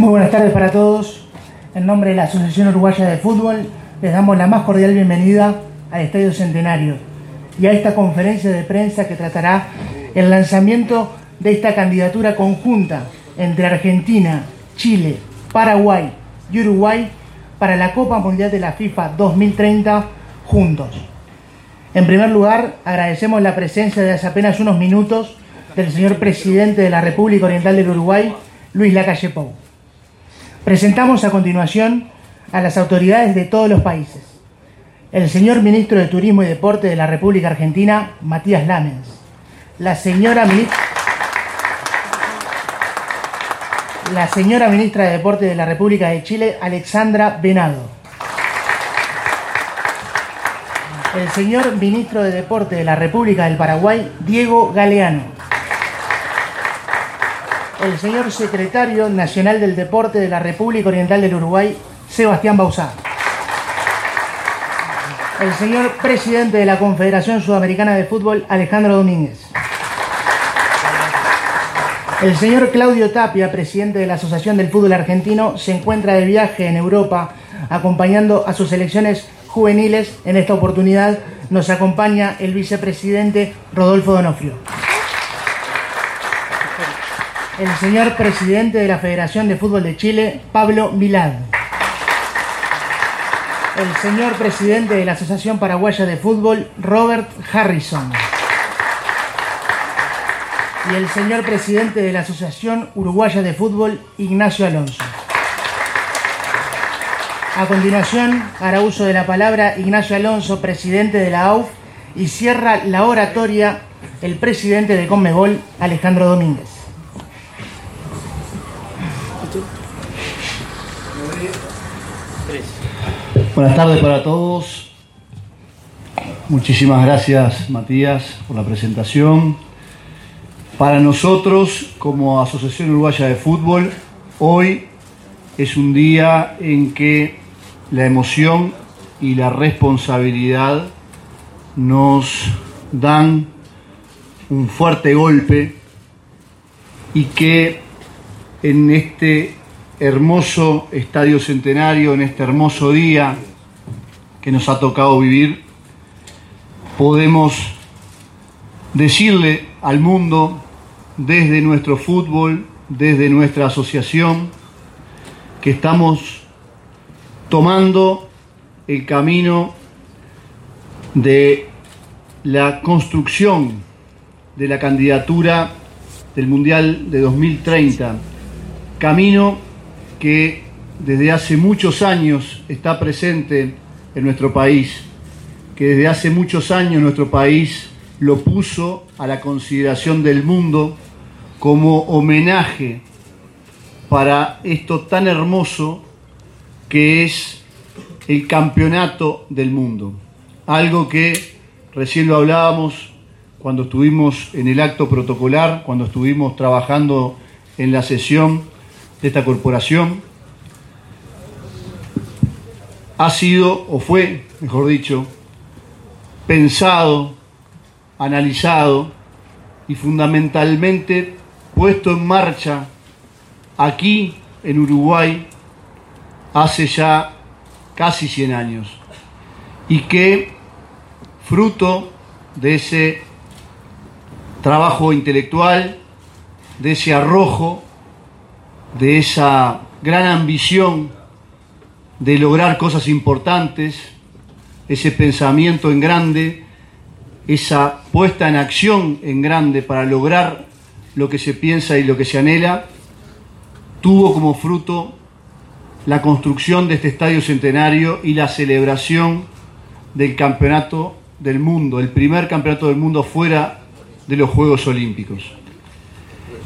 Muy buenas tardes para todos. En nombre de la Asociación Uruguaya de Fútbol, les damos la más cordial bienvenida al Estadio Centenario y a esta conferencia de prensa que tratará el lanzamiento de esta candidatura conjunta entre Argentina, Chile, Paraguay y Uruguay para la Copa Mundial de la FIFA 2030 juntos. En primer lugar, agradecemos la presencia de hace apenas unos minutos del señor presidente de la República Oriental del Uruguay, Luis Lacalle Pou. Presentamos a continuación a las autoridades de todos los países. El señor ministro de Turismo y Deporte de la República Argentina, Matías Lamens. La señora ministra... La señora ministra de Deporte de la República de Chile, Alexandra Venado. El señor ministro de Deporte de la República del Paraguay, Diego Galeano. El señor secretario nacional del Deporte de la República Oriental del Uruguay, Sebastián Bausá. El señor presidente de la Confederación Sudamericana de Fútbol, Alejandro Domínguez. El señor Claudio Tapia, presidente de la Asociación del Fútbol Argentino, se encuentra de viaje en Europa acompañando a sus selecciones juveniles. En esta oportunidad nos acompaña el vicepresidente Rodolfo Donofrio. El señor presidente de la Federación de Fútbol de Chile, Pablo Milad. El señor presidente de la Asociación Paraguaya de Fútbol, Robert Harrison y el señor presidente de la Asociación Uruguaya de Fútbol, Ignacio Alonso. A continuación, hará uso de la palabra Ignacio Alonso, presidente de la AUF, y cierra la oratoria el presidente de Conmebol, Alejandro Domínguez. Buenas tardes para todos. Muchísimas gracias, Matías, por la presentación. Para nosotros, como Asociación Uruguaya de Fútbol, hoy es un día en que la emoción y la responsabilidad nos dan un fuerte golpe y que en este hermoso estadio centenario, en este hermoso día que nos ha tocado vivir, podemos decirle al mundo desde nuestro fútbol, desde nuestra asociación, que estamos tomando el camino de la construcción de la candidatura del Mundial de 2030, camino que desde hace muchos años está presente en nuestro país, que desde hace muchos años nuestro país lo puso a la consideración del mundo como homenaje para esto tan hermoso que es el campeonato del mundo. Algo que recién lo hablábamos cuando estuvimos en el acto protocolar, cuando estuvimos trabajando en la sesión de esta corporación. Ha sido, o fue, mejor dicho, pensado analizado y fundamentalmente puesto en marcha aquí en Uruguay hace ya casi 100 años y que fruto de ese trabajo intelectual, de ese arrojo, de esa gran ambición de lograr cosas importantes, ese pensamiento en grande, esa puesta en acción en grande para lograr lo que se piensa y lo que se anhela, tuvo como fruto la construcción de este estadio centenario y la celebración del campeonato del mundo, el primer campeonato del mundo fuera de los Juegos Olímpicos.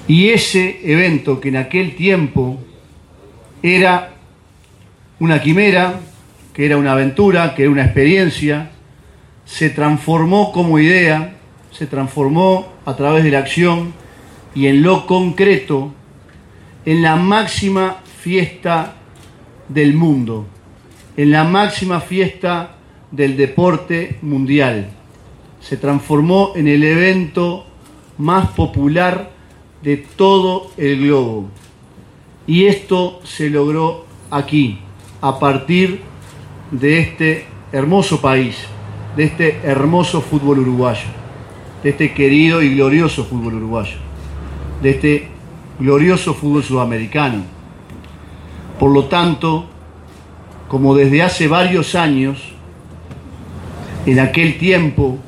Y ese evento que en aquel tiempo era una quimera, que era una aventura, que era una experiencia, se transformó como idea, se transformó a través de la acción y en lo concreto en la máxima fiesta del mundo, en la máxima fiesta del deporte mundial. Se transformó en el evento más popular de todo el globo. Y esto se logró aquí, a partir de este hermoso país, de este hermoso fútbol uruguayo, de este querido y glorioso fútbol uruguayo, de este glorioso fútbol sudamericano. Por lo tanto, como desde hace varios años, en aquel tiempo,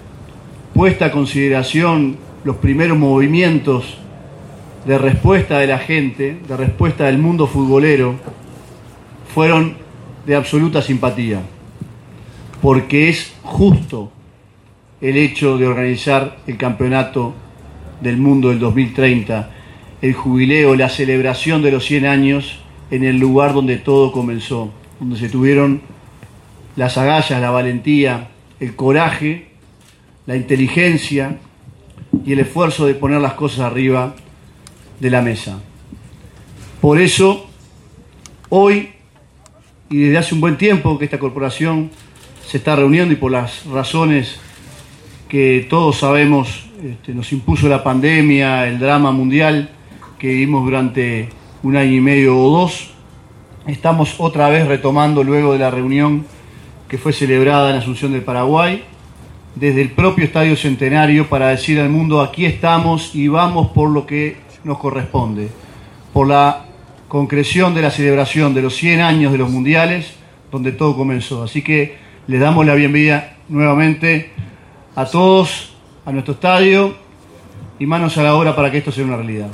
puesta a consideración los primeros movimientos de respuesta de la gente, de respuesta del mundo futbolero, fueron de absoluta simpatía, porque es justo el hecho de organizar el campeonato del mundo del 2030, el jubileo, la celebración de los 100 años en el lugar donde todo comenzó, donde se tuvieron las agallas, la valentía, el coraje, la inteligencia y el esfuerzo de poner las cosas arriba de la mesa. Por eso, hoy y desde hace un buen tiempo que esta corporación se está reuniendo y por las razones que todos sabemos este, nos impuso la pandemia, el drama mundial que vivimos durante un año y medio o dos, estamos otra vez retomando luego de la reunión que fue celebrada en Asunción del Paraguay, desde el propio Estadio Centenario para decir al mundo aquí estamos y vamos por lo que nos corresponde, por la concreción de la celebración de los 100 años de los mundiales, donde todo comenzó. Así que les damos la bienvenida nuevamente a todos a nuestro estadio y manos a la obra para que esto sea una realidad.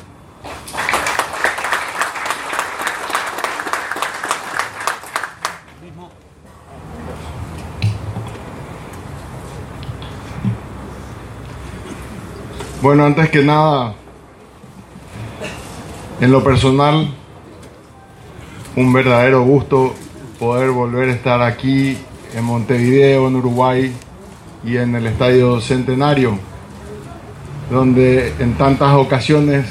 Bueno, antes que nada, en lo personal, un verdadero gusto poder volver a estar aquí en Montevideo, en Uruguay y en el Estadio Centenario, donde en tantas ocasiones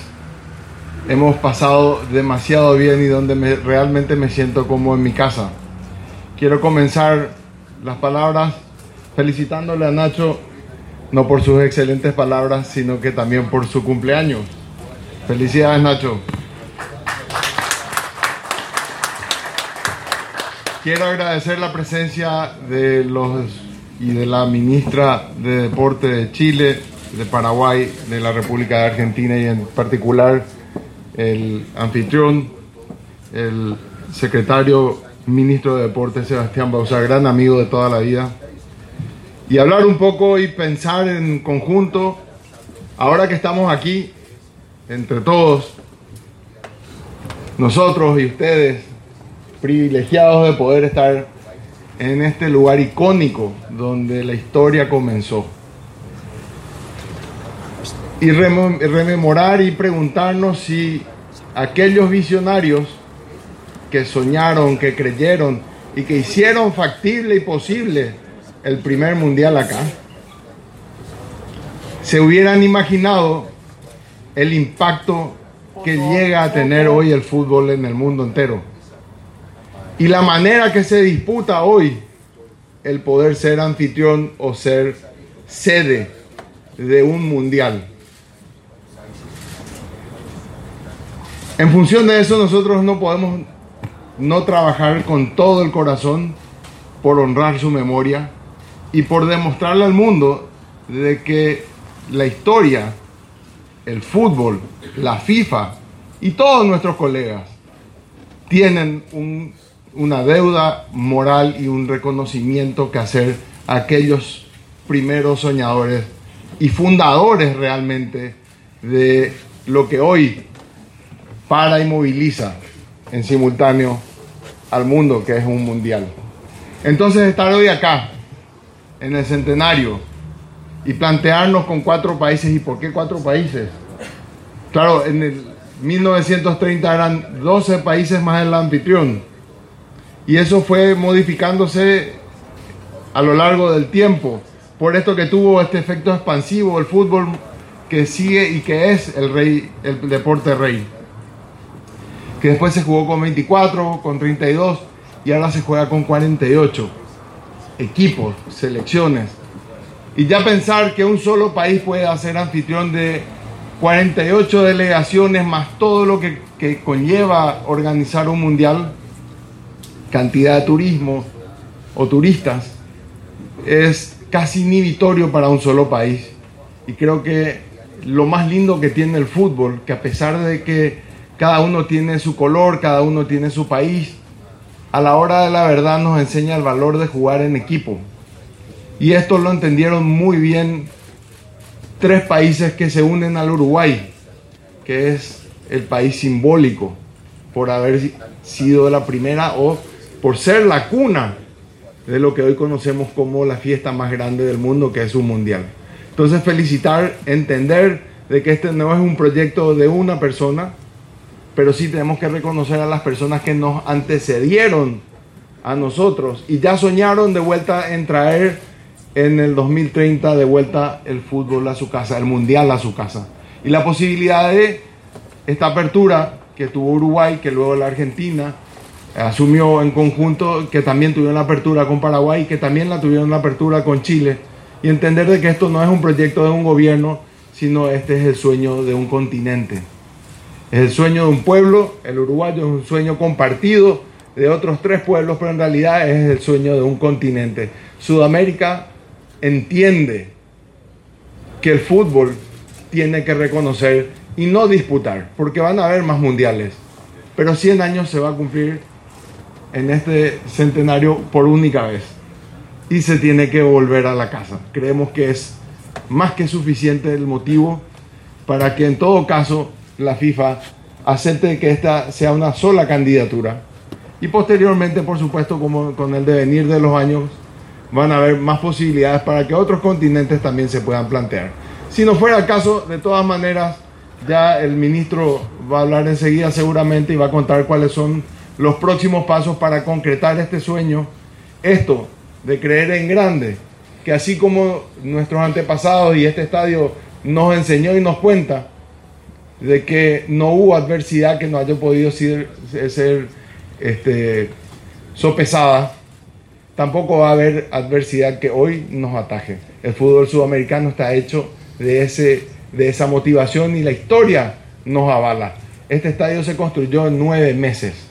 hemos pasado demasiado bien y donde realmente me siento como en mi casa. Quiero comenzar las palabras felicitándole a Nacho, no por sus excelentes palabras, sino que también por su cumpleaños. Felicidades Nacho. Quiero agradecer la presencia de los y de la ministra de Deporte de Chile, de Paraguay, de la República de Argentina y en particular el anfitrión, el secretario ministro de Deporte Sebastián Bausa, gran amigo de toda la vida. Y hablar un poco y pensar en conjunto, ahora que estamos aquí, entre todos, nosotros y ustedes, privilegiados de poder estar en este lugar icónico donde la historia comenzó. Y rememorar y preguntarnos si aquellos visionarios que soñaron, que creyeron y que hicieron factible y posible el primer mundial acá, se hubieran imaginado el impacto que llega a tener hoy el fútbol en el mundo entero y la manera que se disputa hoy el poder ser anfitrión o ser sede de un mundial. En función de eso nosotros no podemos no trabajar con todo el corazón por honrar su memoria y por demostrarle al mundo de que la historia, el fútbol, la FIFA y todos nuestros colegas tienen un una deuda moral y un reconocimiento que hacer a aquellos primeros soñadores y fundadores realmente de lo que hoy para y moviliza en simultáneo al mundo, que es un mundial. Entonces estar hoy acá, en el centenario, y plantearnos con cuatro países, ¿y por qué cuatro países? Claro, en el 1930 eran 12 países más el anfitrión y eso fue modificándose a lo largo del tiempo. Por esto que tuvo este efecto expansivo el fútbol que sigue y que es el rey, el deporte rey. Que después se jugó con 24, con 32 y ahora se juega con 48 equipos, selecciones. Y ya pensar que un solo país puede ser anfitrión de 48 delegaciones más todo lo que que conlleva organizar un mundial, cantidad de turismo o turistas, es casi inhibitorio para un solo país. Y creo que lo más lindo que tiene el fútbol, que a pesar de que cada uno tiene su color, cada uno tiene su país, a la hora de la verdad nos enseña el valor de jugar en equipo. Y esto lo entendieron muy bien tres países que se unen al Uruguay, que es el país simbólico por haber sido la primera o por ser la cuna de lo que hoy conocemos como la fiesta más grande del mundo, que es un mundial. Entonces felicitar, entender de que este no es un proyecto de una persona, pero sí tenemos que reconocer a las personas que nos antecedieron a nosotros y ya soñaron de vuelta en traer en el 2030 de vuelta el fútbol a su casa, el mundial a su casa. Y la posibilidad de esta apertura que tuvo Uruguay, que luego la Argentina asumió en conjunto, que también tuvieron la apertura con Paraguay, que también la tuvieron la apertura con Chile, y entender de que esto no es un proyecto de un gobierno, sino este es el sueño de un continente. Es el sueño de un pueblo, el uruguayo es un sueño compartido de otros tres pueblos, pero en realidad es el sueño de un continente. Sudamérica entiende que el fútbol tiene que reconocer y no disputar, porque van a haber más mundiales, pero 100 años se va a cumplir en este centenario por única vez y se tiene que volver a la casa. Creemos que es más que suficiente el motivo para que en todo caso la FIFA acepte que esta sea una sola candidatura y posteriormente, por supuesto, como con el devenir de los años, van a haber más posibilidades para que otros continentes también se puedan plantear. Si no fuera el caso, de todas maneras, ya el ministro va a hablar enseguida seguramente y va a contar cuáles son los próximos pasos para concretar este sueño. Esto de creer en grande, que así como nuestros antepasados y este estadio nos enseñó y nos cuenta, de que no hubo adversidad que no haya podido ser, ser este, sopesada, tampoco va a haber adversidad que hoy nos ataje. El fútbol sudamericano está hecho de, ese, de esa motivación y la historia nos avala. Este estadio se construyó en nueve meses.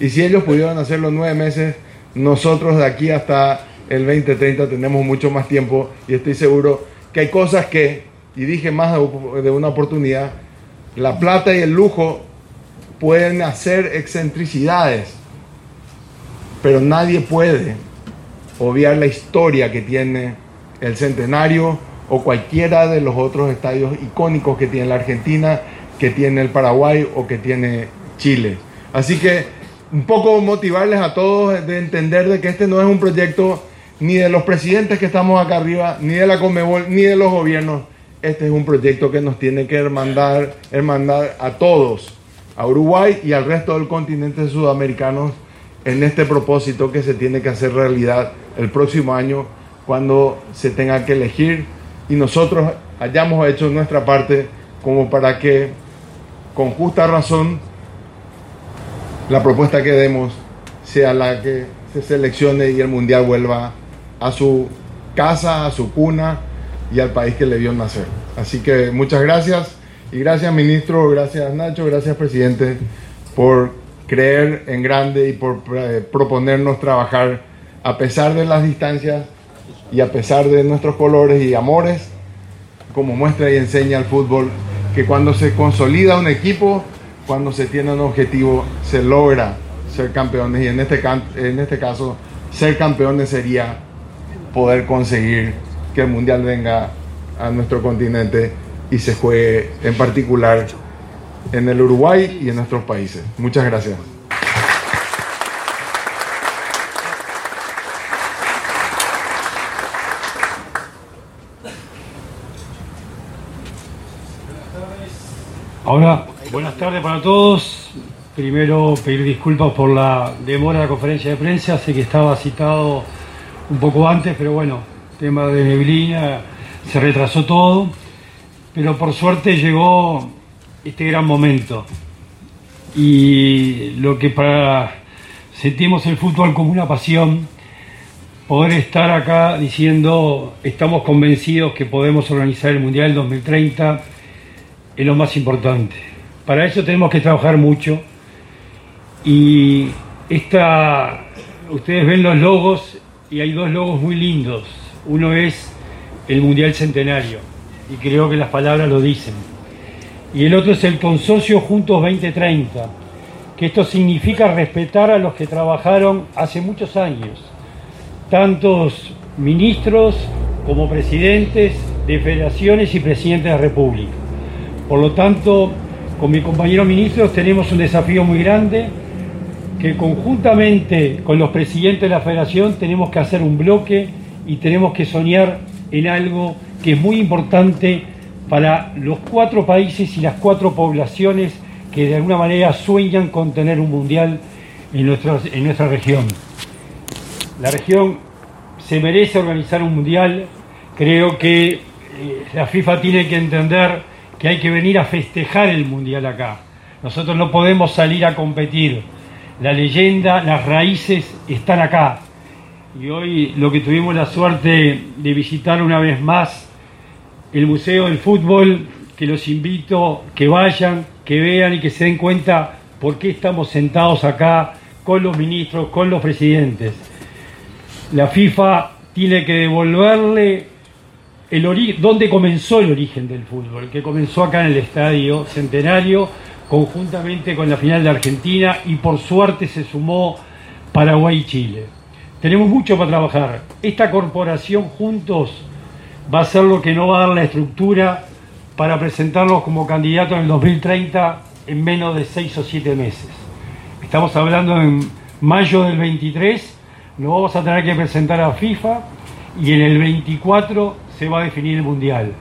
Y si ellos pudieron hacerlo nueve meses, nosotros de aquí hasta el 2030 tenemos mucho más tiempo y estoy seguro que hay cosas que, y dije más de una oportunidad, la plata y el lujo pueden hacer excentricidades, pero nadie puede obviar la historia que tiene el centenario o cualquiera de los otros estadios icónicos que tiene la Argentina, que tiene el Paraguay o que tiene Chile. Así que un poco motivarles a todos de entender de que este no es un proyecto ni de los presidentes que estamos acá arriba, ni de la Comebol, ni de los gobiernos. Este es un proyecto que nos tiene que hermandar, hermandar a todos, a Uruguay y al resto del continente sudamericano en este propósito que se tiene que hacer realidad el próximo año cuando se tenga que elegir y nosotros hayamos hecho nuestra parte como para que con justa razón la propuesta que demos sea la que se seleccione y el mundial vuelva a su casa, a su cuna y al país que le vio nacer. Así que muchas gracias y gracias ministro, gracias Nacho, gracias presidente por creer en grande y por eh, proponernos trabajar a pesar de las distancias y a pesar de nuestros colores y amores, como muestra y enseña el fútbol, que cuando se consolida un equipo, cuando se tiene un objetivo, se logra ser campeones y en este, en este caso, ser campeones sería poder conseguir que el Mundial venga a nuestro continente y se juegue en particular en el Uruguay y en nuestros países. Muchas gracias. Ahora, buenas tardes para todos. Primero pedir disculpas por la demora de la conferencia de prensa. Sé que estaba citado un poco antes, pero bueno, tema de neblina, se retrasó todo. Pero por suerte llegó este gran momento. Y lo que para sentimos el fútbol como una pasión, poder estar acá diciendo estamos convencidos que podemos organizar el Mundial 2030 es lo más importante. Para eso tenemos que trabajar mucho. Y esta, ustedes ven los logos y hay dos logos muy lindos. Uno es el Mundial Centenario, y creo que las palabras lo dicen. Y el otro es el Consorcio Juntos 2030, que esto significa respetar a los que trabajaron hace muchos años, tantos ministros como presidentes de federaciones y presidentes de República. Por lo tanto, con mis compañeros ministros tenemos un desafío muy grande que conjuntamente con los presidentes de la federación tenemos que hacer un bloque y tenemos que soñar en algo que es muy importante para los cuatro países y las cuatro poblaciones que de alguna manera sueñan con tener un mundial en, en nuestra región. La región se merece organizar un mundial, creo que eh, la FIFA tiene que entender que hay que venir a festejar el mundial acá. Nosotros no podemos salir a competir. La leyenda, las raíces están acá. Y hoy lo que tuvimos la suerte de visitar una vez más el Museo del Fútbol, que los invito que vayan, que vean y que se den cuenta por qué estamos sentados acá con los ministros, con los presidentes. La FIFA tiene que devolverle el dónde comenzó el origen del fútbol, que comenzó acá en el Estadio Centenario, conjuntamente con la final de Argentina y por suerte se sumó Paraguay y Chile. Tenemos mucho para trabajar. Esta corporación juntos va a ser lo que no va a dar la estructura para presentarlos como candidatos en el 2030 en menos de seis o siete meses. Estamos hablando en mayo del 23, nos vamos a tener que presentar a FIFA y en el 24 se va a definir el Mundial.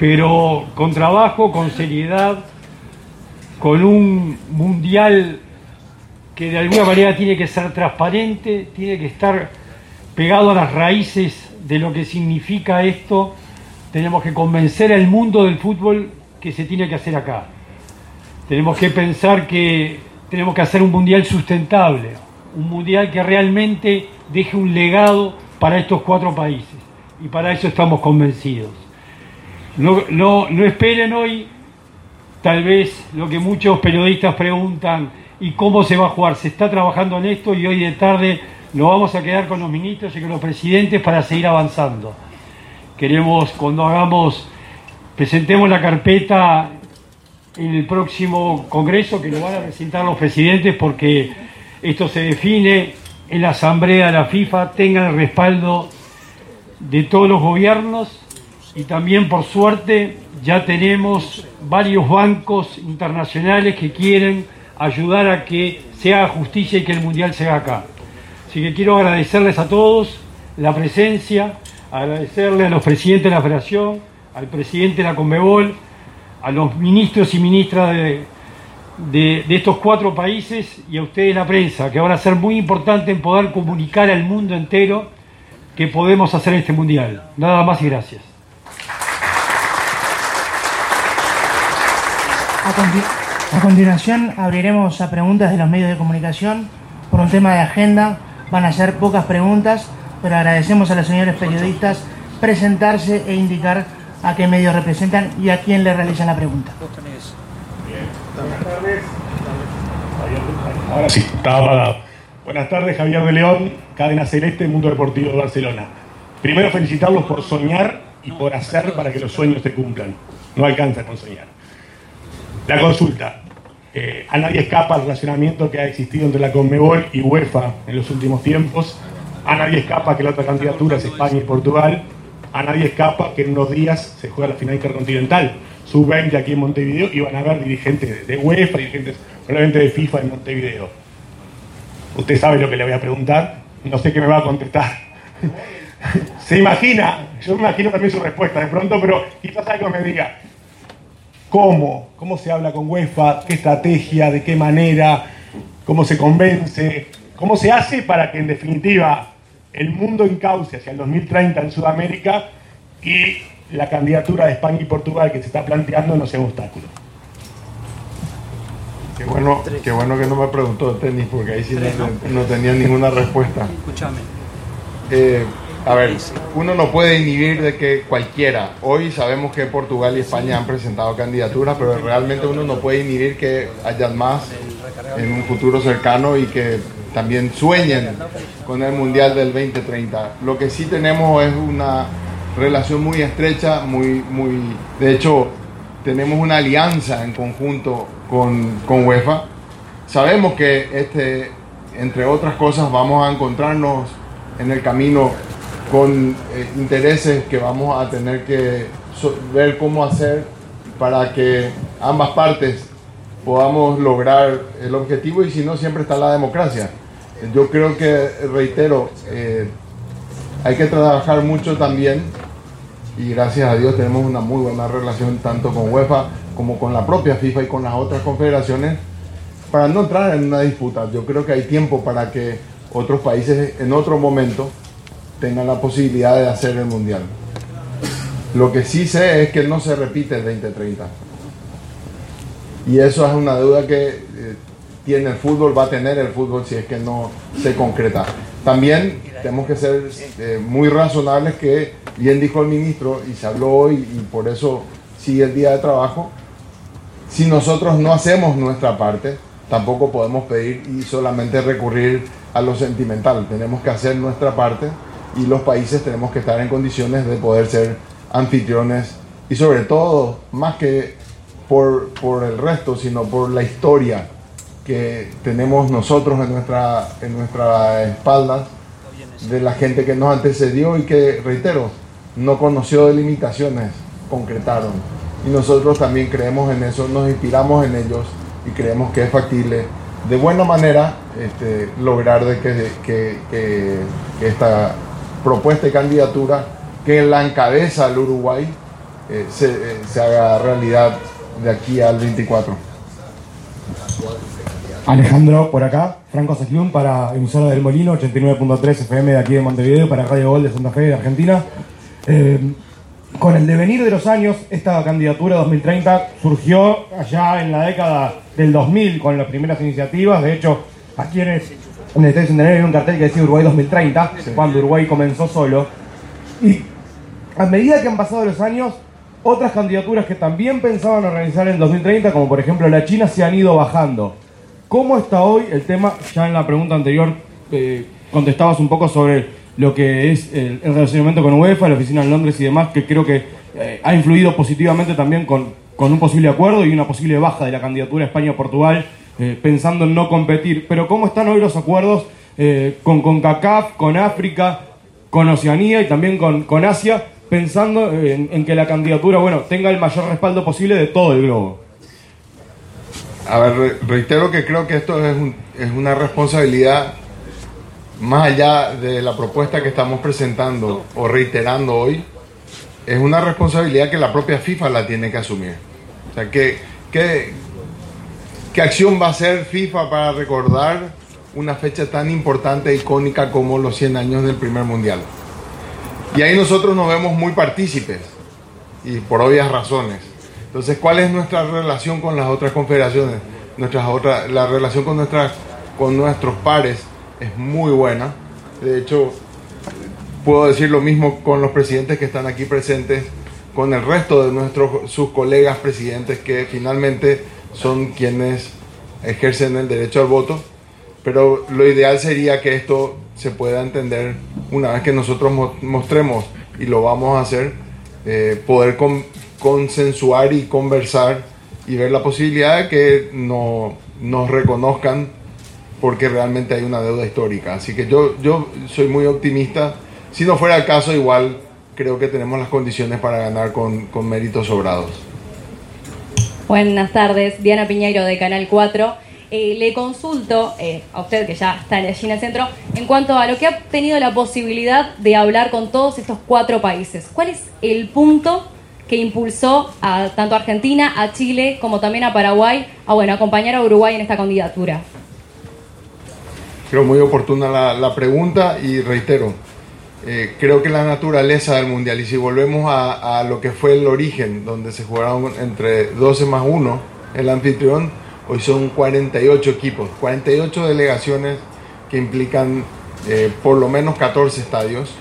Pero con trabajo, con seriedad, con un Mundial que de alguna manera tiene que ser transparente, tiene que estar pegado a las raíces de lo que significa esto, tenemos que convencer al mundo del fútbol que se tiene que hacer acá. Tenemos que pensar que tenemos que hacer un mundial sustentable, un mundial que realmente deje un legado para estos cuatro países. Y para eso estamos convencidos. No, no, no esperen hoy tal vez lo que muchos periodistas preguntan, ¿y cómo se va a jugar? Se está trabajando en esto y hoy de tarde nos vamos a quedar con los ministros y con los presidentes para seguir avanzando. Queremos, cuando hagamos, presentemos la carpeta en el próximo Congreso, que lo van a presentar los presidentes, porque esto se define en la Asamblea de la FIFA, tengan el respaldo de todos los gobiernos y también, por suerte, ya tenemos varios bancos internacionales que quieren ayudar a que se haga justicia y que el Mundial se haga acá. Así que quiero agradecerles a todos la presencia, agradecerle a los presidentes de la Federación, al presidente de la Conmebol, a los ministros y ministras de, de, estos cuatro países y a ustedes la prensa, que van a ser muy importante en poder comunicar al mundo entero que podemos hacer este mundial. Nada más y gracias. A, continuación abriremos a preguntas de los medios de comunicación por un tema de agenda Van a ser pocas preguntas, pero agradecemos a los señores periodistas presentarse e indicar a qué medios representan y a quién le realizan la pregunta. Buenas tardes. Ahora sí, estaba apagado. Buenas tardes, Javier de León, Cadena Celeste, Mundo Deportivo de Barcelona. Primero felicitarlos por soñar y por hacer para que los sueños se cumplan. No alcanza con soñar. La consulta. Eh, a nadie escapa el relacionamiento que ha existido entre la Conmebol y UEFA en los últimos tiempos. A nadie escapa que la otra candidatura es España y Portugal. A nadie escapa que en unos días se juega la final intercontinental. Sub-20 aquí en Montevideo y van a haber dirigentes de UEFA, dirigentes probablemente de FIFA en Montevideo. Usted sabe lo que le voy a preguntar. No sé qué me va a contestar. se imagina, yo me imagino también su respuesta de pronto, pero quizás algo me diga, ¿Cómo? ¿Cómo se habla con UEFA? ¿Qué estrategia? ¿De qué manera? ¿Cómo se convence? ¿Cómo se hace para que en definitiva el mundo encauce hacia el 2030 en Sudamérica y la candidatura de España y Portugal que se está planteando no sea obstáculo? Qué bueno, qué bueno que no me preguntó de tenis porque ahí sí no, tenía ninguna respuesta. Escúchame. Eh, A ver, uno no puede inhibir de que cualquiera, hoy sabemos que Portugal y España han presentado candidaturas, pero realmente uno no puede inhibir que hayan más en un futuro cercano y que también sueñen con el Mundial del 2030. Lo que sí tenemos es una relación muy estrecha, muy, muy, de hecho, tenemos una alianza en conjunto con, con UEFA. Sabemos que este, entre otras cosas, vamos a encontrarnos en el camino con eh, intereses que vamos a tener que ver cómo hacer para que ambas partes podamos lograr el objetivo y si no siempre está la democracia. Yo creo que, reitero, eh, hay que trabajar mucho también y gracias a Dios tenemos una muy buena relación tanto con UEFA como con la propia FIFA y con las otras confederaciones para no entrar en una disputa. Yo creo que hay tiempo para que otros países en otro momento tengan la posibilidad de hacer el mundial. Lo que sí sé es que no se repite el 2030. Y eso es una duda que eh, tiene el fútbol, va a tener el fútbol si es que no se concreta. También tenemos que ser eh, muy razonables que, bien dijo el ministro, y se habló hoy, y por eso sigue el día de trabajo, si nosotros no hacemos nuestra parte, tampoco podemos pedir y solamente recurrir a lo sentimental. Tenemos que hacer nuestra parte y los países tenemos que estar en condiciones de poder ser anfitriones y sobre todo, más que por, por el resto, sino por la historia que tenemos nosotros en nuestra, en nuestra espalda de la gente que nos antecedió y que, reitero, no conoció de limitaciones, concretaron. Y nosotros también creemos en eso, nos inspiramos en ellos y creemos que es factible de buena manera este, lograr de que, que, que esta propuesta y candidatura que la encabeza el Uruguay eh, eh, se, haga realidad de aquí al 24. Alejandro, por acá, Franco Sajlún para emisora del Molino, 89.3 FM de aquí de Montevideo, para Radio Gol de Santa Fe de Argentina. Eh, con el devenir de los años, esta candidatura 2030 surgió allá en la década del 2000 con las primeras iniciativas. De hecho, a quienes en el Estadio Centenario había un cartel que decía Uruguay 2030, cuando Uruguay comenzó solo. Y a medida que han pasado los años, otras candidaturas que también pensaban organizar en 2030, como por ejemplo la China, se han ido bajando. ¿Cómo está hoy el tema? Ya en la pregunta anterior eh, contestabas un poco sobre lo que es el, relacionamiento con UEFA, la oficina en Londres y demás, que creo que eh, ha influido positivamente también con, con un posible acuerdo y una posible baja de la candidatura España-Portugal eh, pensando en no competir. Pero ¿cómo están hoy los acuerdos eh, con CONCACAF, con África, con Oceanía y también con, con Asia, pensando en, que la candidatura bueno, tenga el mayor respaldo posible de todo el globo? A ver, reitero que creo que esto es, es una responsabilidad más allá de la propuesta que estamos presentando o reiterando hoy, es una responsabilidad que la propia FIFA la tiene que asumir. O sea, que, que, ¿Qué acción va a hacer FIFA para recordar una fecha tan importante e icónica como los 100 años del primer mundial? Y ahí nosotros nos vemos muy partícipes y por obvias razones. Entonces, ¿cuál es nuestra relación con las otras confederaciones? Nuestras otras, la relación con, nuestras, con nuestros pares es muy buena. De hecho, puedo decir lo mismo con los presidentes que están aquí presentes, con el resto de nuestros sus colegas presidentes que finalmente son quienes ejercen el derecho al voto, pero lo ideal sería que esto se pueda entender una vez que nosotros mostremos, y lo vamos a hacer, eh, poder consensuar y conversar y ver la posibilidad de que no, nos reconozcan porque realmente hay una deuda histórica. Así que yo, yo soy muy optimista. Si no fuera el caso, igual creo que tenemos las condiciones para ganar con, con méritos sobrados. Buenas tardes, Diana Piñeiro de Canal 4. Eh, le consulto eh, a usted, que ya está allí en el centro, en cuanto a lo que ha tenido la posibilidad de hablar con todos estos cuatro países. ¿Cuál es el punto que impulsó a tanto a Argentina, a Chile, como también a Paraguay, a bueno, acompañar a Uruguay en esta candidatura? Creo muy oportuna la, pregunta y reitero, eh, creo que la naturaleza del mundial, y si volvemos a, lo que fue el origen, donde se jugaron entre 12 más 1, el anfitrión, hoy son 48 equipos, 48 delegaciones que implican eh, por lo menos 14 estadios.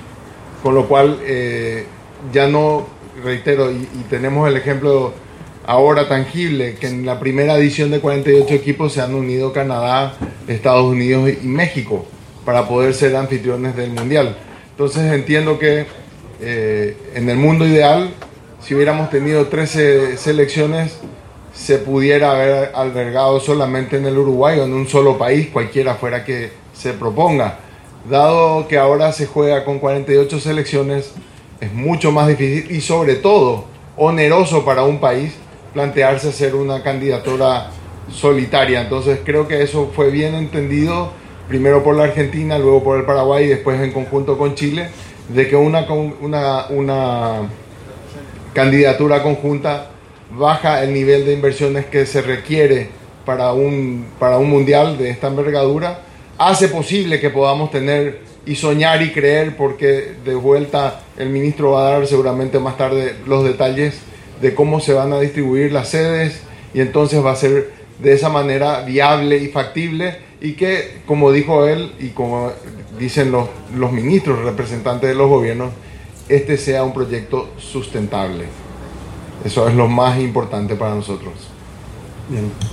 con lo cual eh, ya no, reitero, y, y, tenemos el ejemplo ahora tangible, que en la primera edición de 48 equipos se han unido Canadá, Estados Unidos y México para poder ser anfitriones del Mundial. Entonces entiendo que eh, en el mundo ideal, si hubiéramos tenido 13 selecciones, se pudiera haber albergado solamente en el Uruguay o en un solo país, cualquiera fuera que se proponga. Dado que ahora se juega con 48 selecciones, es mucho más difícil y sobre todo oneroso para un país plantearse hacer una candidatura solitaria. Entonces creo que eso fue bien entendido, primero por la Argentina, luego por el Paraguay y después en conjunto con Chile, de que una, una, una candidatura conjunta baja el nivel de inversiones que se requiere para un, para un mundial de esta envergadura, hace posible que podamos tener y soñar y creer, porque de vuelta el ministro va a dar seguramente más tarde los detalles de cómo se van a distribuir las sedes y entonces va a ser de esa manera viable y factible y que, como dijo él y como dicen los, los ministros representantes de los gobiernos, este sea un proyecto sustentable. Eso es lo más importante para nosotros.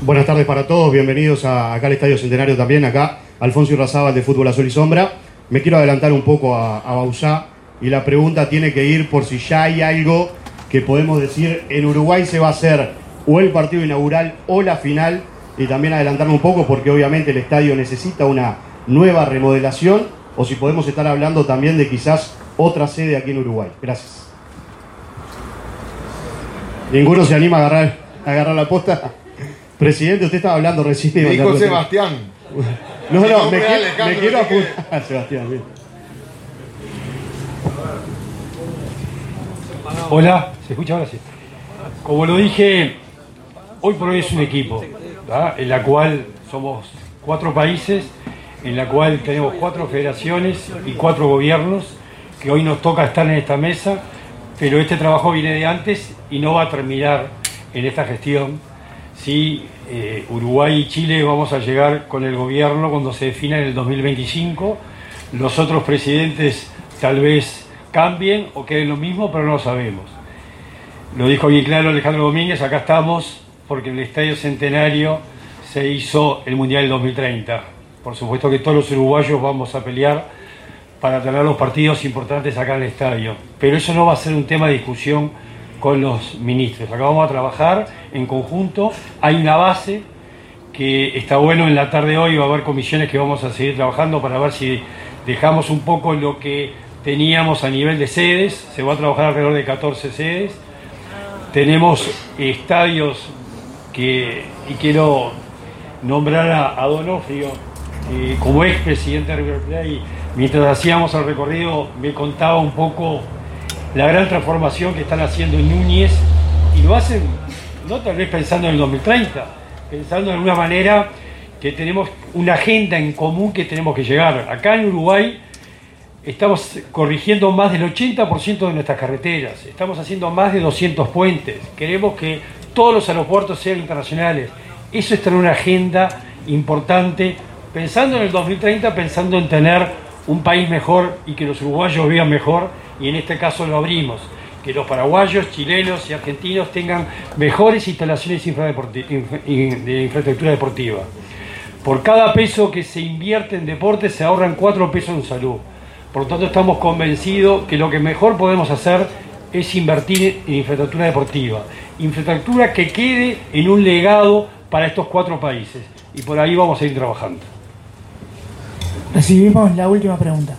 Buenas tardes para todos, bienvenidos a, acá al Estadio Centenario también, acá Alfonso Irrazábal de Fútbol Azul y Sombra. Me quiero adelantar un poco a, a Bausá y la pregunta tiene que ir por si ya hay algo que podemos decir en Uruguay se va a hacer o el partido inaugural o la final y también adelantarme un poco porque obviamente el estadio necesita una nueva remodelación o si podemos estar hablando también de quizás otra sede aquí en Uruguay. Gracias. ¿Ninguno se anima a agarrar, a agarrar la posta? Presidente, usted estaba hablando recién. Me dijo Sebastián. No, no, me, quiero, me quiero apuntar. Sebastián, bien. Hola, ¿se escucha ahora sí? Como lo dije, hoy por hoy es un equipo, en la cual somos cuatro países, en la cual tenemos cuatro federaciones y cuatro gobiernos, que hoy nos toca estar en esta mesa, pero este trabajo viene de antes y no va a terminar en esta gestión. Sí, eh, Uruguay y Chile vamos a llegar con el gobierno cuando se defina en el 2025. Los otros presidentes tal vez cambien o queden lo mismo, pero no lo sabemos. Lo dijo bien claro Alejandro Domínguez, acá estamos porque en el Estadio Centenario se hizo el Mundial del 2030. Por supuesto que todos los uruguayos vamos a pelear para tener los partidos importantes acá en el estadio, pero eso no va a ser un tema de discusión con los ministros. Acá vamos a trabajar en conjunto, hay una base que está bueno en la tarde de hoy, va a haber comisiones que vamos a seguir trabajando para ver si dejamos un poco lo que teníamos a nivel de sedes, se va a trabajar alrededor de 14 sedes, tenemos estadios que, y quiero nombrar a, a Donofrio, como ex presidente de River Plate, mientras hacíamos el recorrido me contaba un poco la gran transformación que están haciendo en Núñez y lo hacen no tal vez pensando en el 2030, pensando en una manera que tenemos una agenda en común que tenemos que llegar. Acá en Uruguay estamos corrigiendo más del 80% de nuestras carreteras, estamos haciendo más de 200 puentes, queremos que todos los aeropuertos sean internacionales. Eso está en una agenda importante, pensando en el 2030, pensando en tener un país mejor y que los uruguayos vivan mejor, y en este caso lo abrimos, que los paraguayos, chilenos y argentinos tengan mejores instalaciones de infraestructura deportiva. Por cada peso que se invierte en deporte se ahorran cuatro pesos en salud. Por lo tanto, estamos convencidos que lo que mejor podemos hacer es invertir en infraestructura deportiva. Infraestructura que quede en un legado para estos cuatro países. Y por ahí vamos a ir trabajando. Recibimos la última pregunta.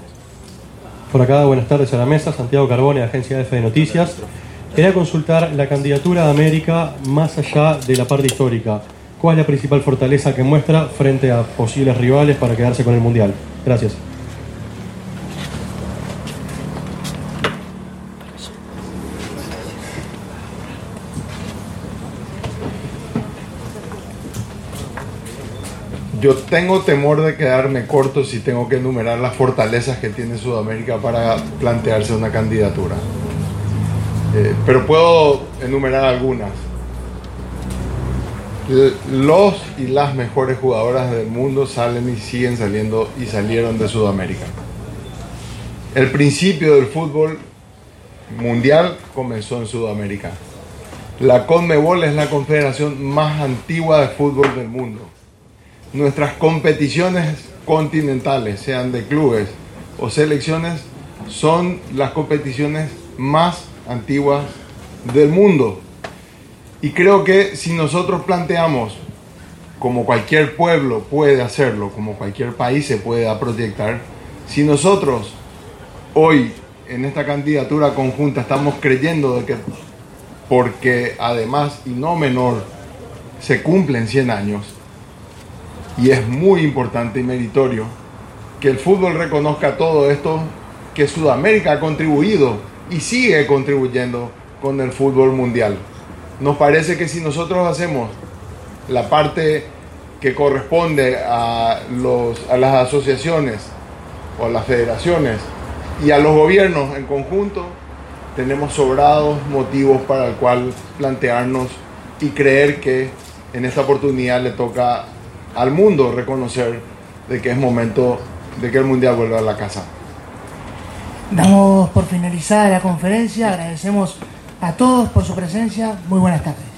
Por acá, buenas tardes a la mesa. Santiago Carbone, Agencia F de Noticias. Quería consultar la candidatura de América más allá de la parte histórica. ¿Cuál es la principal fortaleza que muestra frente a posibles rivales para quedarse con el Mundial? Gracias. Yo tengo temor de quedarme corto si tengo que enumerar las fortalezas que tiene Sudamérica para plantearse una candidatura. Eh, pero puedo enumerar algunas. Los y las mejores jugadoras del mundo salen y siguen saliendo y salieron de Sudamérica. El principio del fútbol mundial comenzó en Sudamérica. La CONMEBOL es la confederación más antigua de fútbol del mundo. Nuestras competiciones continentales, sean de clubes o selecciones, son las competiciones más antiguas del mundo. Y creo que si nosotros planteamos, como cualquier pueblo puede hacerlo, como cualquier país se puede proyectar, si nosotros hoy en esta candidatura conjunta estamos creyendo de que, porque además y no menor, se cumplen 100 años, y es muy importante y meritorio que el fútbol reconozca todo esto que Sudamérica ha contribuido y sigue contribuyendo con el fútbol mundial. Nos parece que si nosotros hacemos la parte que corresponde a, los, a las asociaciones o a las federaciones y a los gobiernos en conjunto, tenemos sobrados motivos para el cual plantearnos y creer que en esta oportunidad le toca al mundo reconocer de que es momento de que el Mundial vuelva a la casa. Damos por finalizada la conferencia, agradecemos a todos por su presencia, muy buenas tardes.